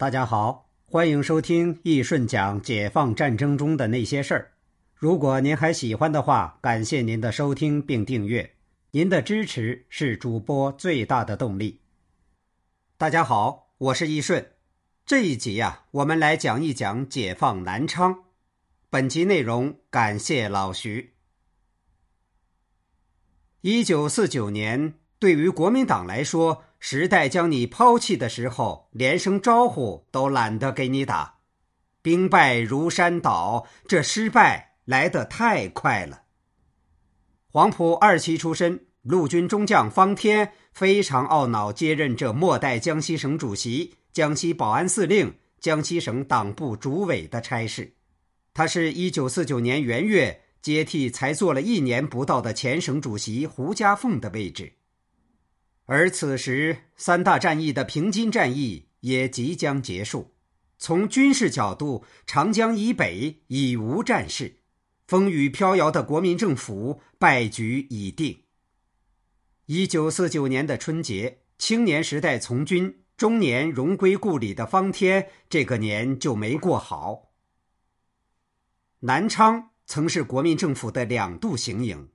大家好，欢迎收听易顺讲解放战争中的那些事儿。如果您还喜欢的话，感谢您的收听并订阅，您的支持是主播最大的动力。大家好，我是易顺。这一集呀，我们来讲一讲解放南昌。本集内容感谢老徐。一九四九年，对于国民党来说，时代将你抛弃的时候，连声招呼都懒得给你打。兵败如山倒，这失败来得太快了。黄埔二期出身，陆军中将方天非常懊恼接任这末代江西省主席、江西保安司令、江西省党部主委的差事。他是一九四九年元月接替才做了一年不到的前省主席胡家凤的位置，而此时三大战役的平津战役也即将结束。从军事角度，长江以北已无战事，风雨飘摇的国民政府败局已定。一九四九年的春节，青年时代从军，中年荣归故里的方天，这个年就没过好。南昌曾是国民政府的两度行营，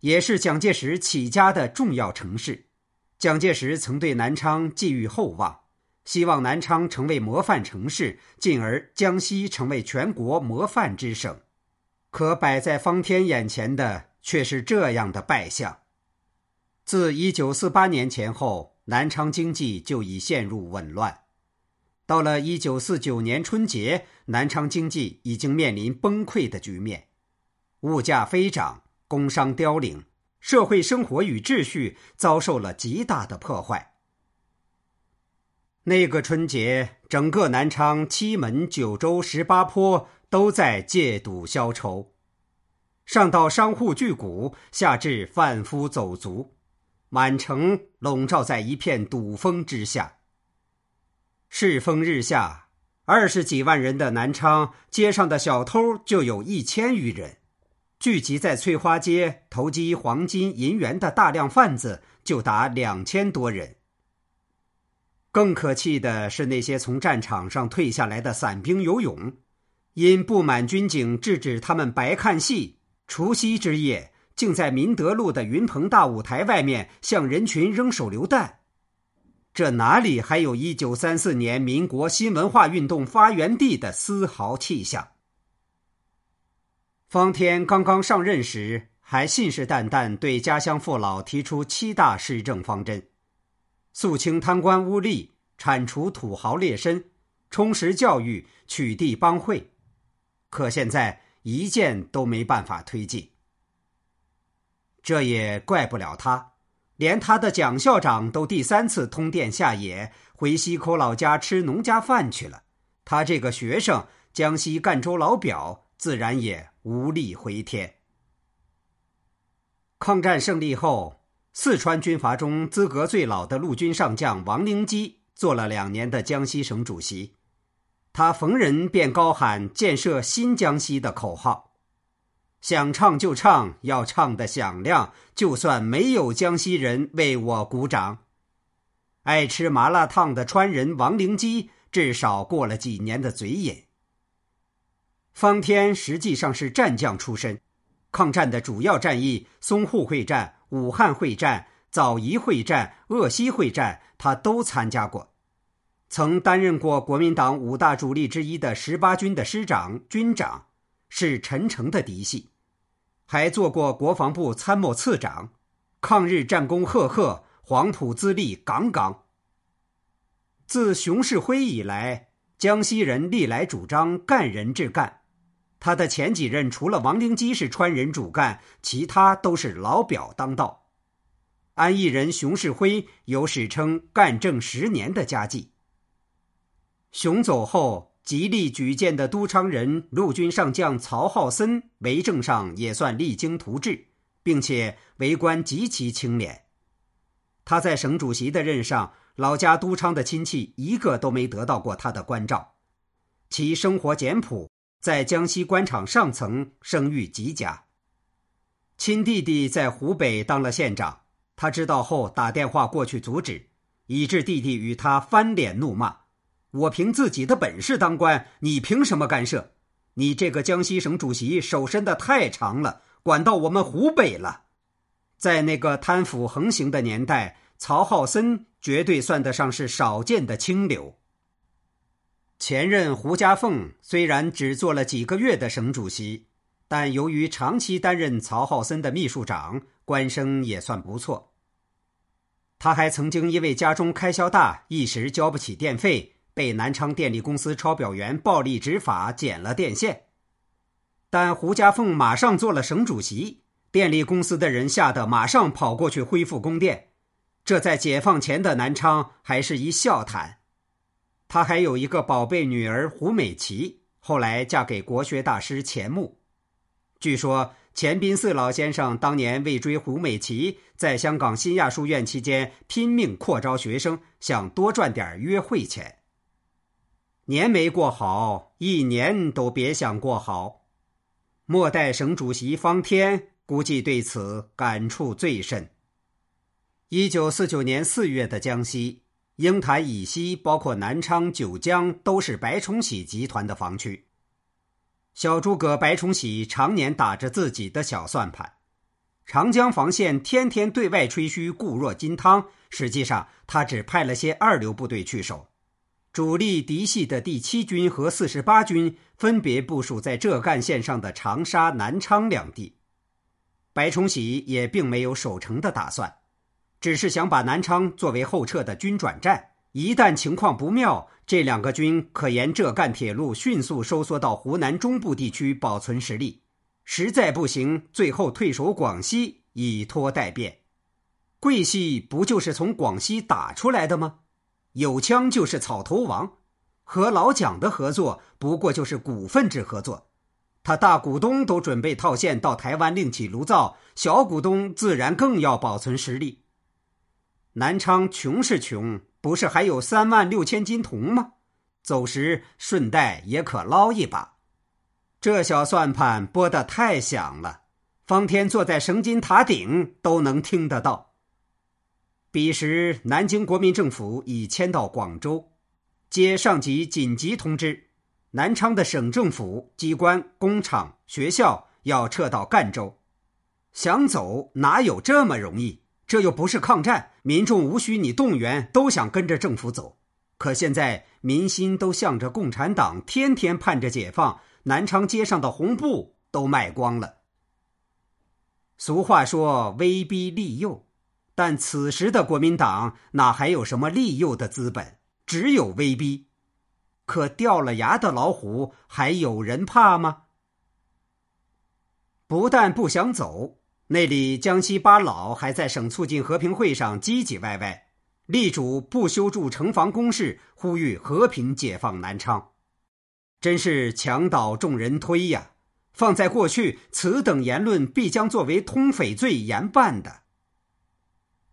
也是蒋介石起家的重要城市。蒋介石曾对南昌寄予厚望，希望南昌成为模范城市，进而江西成为全国模范之省。可摆在方天眼前的却是这样的败相。自一九四八年前后，南昌经济就已陷入紊乱。到了一九四九年春节，南昌经济已经面临崩溃的局面，物价飞涨，工商凋零，社会生活与秩序遭受了极大的破坏。那个春节，整个南昌、七门、九州、十八坡都在借赌消愁，上到商户巨贾，下至贩夫走卒，满城笼罩在一片赌风之下。世风日下，二十几万人的南昌街上的小偷就有一千余人，聚集在翠花街投机黄金银元的大量贩子就达两千多人。更可气的是，那些从战场上退下来的散兵游勇，因不满军警制止他们白看戏，除夕之夜竟在民德路的云鹏大舞台外面向人群扔手榴弹。这哪里还有一九三四年民国新文化运动发源地的丝毫气象？方天刚刚上任时，还信誓旦旦对家乡父老提出七大施政方针：肃清贪官污吏，铲除土豪劣绅，充实教育，取缔帮会。可现在一件都没办法推进。这也怪不了他。连他的蒋校长都第三次通电下野，回西口老家吃农家饭去了。他这个学生，江西赣州老表，自然也无力回天。抗战胜利后，四川军阀中资格最老的陆军上将王灵基做了两年的江西省主席，他逢人便高喊“建设新江西”的口号。想唱就唱，要唱得响亮，就算没有江西人为我鼓掌。爱吃麻辣烫的川人王灵基，至少过了几年的嘴瘾。方天实际上是战将出身，抗战的主要战役——淞沪会战、武汉会战、枣宜会战、鄂西会战，他都参加过，曾担任过国民党五大主力之一的十八军的师长、军长。是陈诚的嫡系，还做过国防部参谋次长，抗日战功赫赫，黄埔资历杠杠。自熊式辉以来，江西人历来主张干人治干，他的前几任除了王灵基是川人主干，其他都是老表当道。安义人熊世辉有史称“干政十年”的佳绩。熊走后。极力举荐的都昌人陆军上将曹浩森为政上也算励精图治，并且为官极其清廉。他在省主席的任上，老家都昌的亲戚一个都没得到过他的关照。其生活简朴，在江西官场上层声誉极佳。亲弟弟在湖北当了县长，他知道后打电话过去阻止，以致弟弟与他翻脸怒骂。我凭自己的本事当官，你凭什么干涉？你这个江西省主席手伸的太长了，管到我们湖北了。在那个贪腐横行的年代，曹浩森绝对算得上是少见的清流。前任胡家凤虽然只做了几个月的省主席，但由于长期担任曹浩森的秘书长，官声也算不错。他还曾经因为家中开销大，一时交不起电费，被南昌电力公司抄表员暴力执法，剪了电线。但胡家凤马上做了省主席，电力公司的人吓得马上跑过去恢复供电，这在解放前的南昌还是一笑谈。他还有一个宝贝女儿胡美琪，后来嫁给国学大师钱穆。据说钱宾四老先生当年为追胡美琪，在香港新亚书院期间拼命扩招学生，想多赚点约会钱。年没过好，一年都别想过好。末代省主席方天估计对此感触最深。一九四九年四月的江西。鹰潭以西，包括南昌、九江，都是白崇禧集团的防区。小诸葛白崇禧常年打着自己的小算盘，长江防线天天对外吹嘘固若金汤，实际上他只派了些二流部队去守，主力嫡系的第七军和四十八军分别部署在浙赣线上的长沙、南昌两地。白崇禧也并没有守城的打算。只是想把南昌作为后撤的军转站，一旦情况不妙，这两个军可沿浙赣铁路迅速收缩到湖南中部地区保存实力；实在不行，最后退守广西，以拖待变。桂系不就是从广西打出来的吗？有枪就是草头王，和老蒋的合作不过就是股份制合作，他大股东都准备套现到台湾另起炉灶，小股东自然更要保存实力。南昌穷是穷，不是还有三万六千斤铜吗？走时顺带也可捞一把。这小算盘拨得太响了，方天坐在绳金塔顶都能听得到。彼时，南京国民政府已迁到广州，接上级紧急通知，南昌的省政府机关、工厂、学校要撤到赣州，想走哪有这么容易？这又不是抗战，民众无需你动员，都想跟着政府走。可现在民心都向着共产党，天天盼着解放。南昌街上的红布都卖光了。俗话说威逼利诱，但此时的国民党哪还有什么利诱的资本？只有威逼。可掉了牙的老虎还有人怕吗？不但不想走。那里江西八老还在省促进和平会上唧唧歪歪，力主不修筑城防工事，呼吁和平解放南昌，真是墙倒众人推呀！放在过去，此等言论必将作为通匪罪严办的。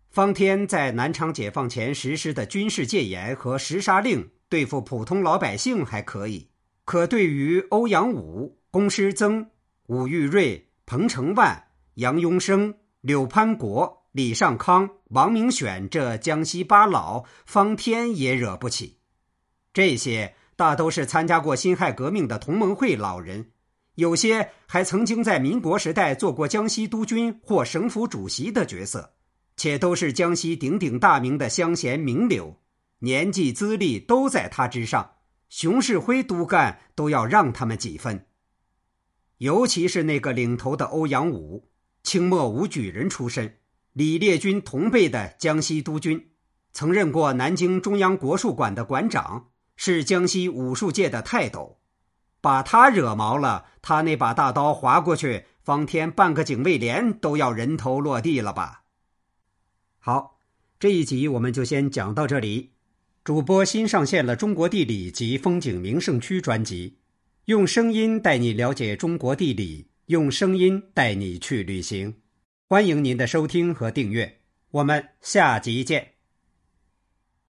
方天在南昌解放前实施的军事戒严和十杀令，对付普通老百姓还可以，可对于欧阳武、龚师曾、武玉瑞、彭承万。杨庸生、柳潘国、李尚康、王明选这江西八老，方天也惹不起。这些大都是参加过辛亥革命的同盟会老人，有些还曾经在民国时代做过江西督军或省府主席的角色，且都是江西鼎鼎大名的乡贤名流，年纪资历都在他之上。熊式辉督干都要让他们几分，尤其是那个领头的欧阳武。清末武举人出身，李烈钧同辈的江西督军，曾任过南京中央国术馆的馆长，是江西武术界的泰斗。把他惹毛了，他那把大刀划过去，方天半个警卫连都要人头落地了吧？好，这一集我们就先讲到这里。主播新上线了《中国地理及风景名胜区》专辑，用声音带你了解中国地理。用声音带你去旅行，欢迎您的收听和订阅，我们下集见。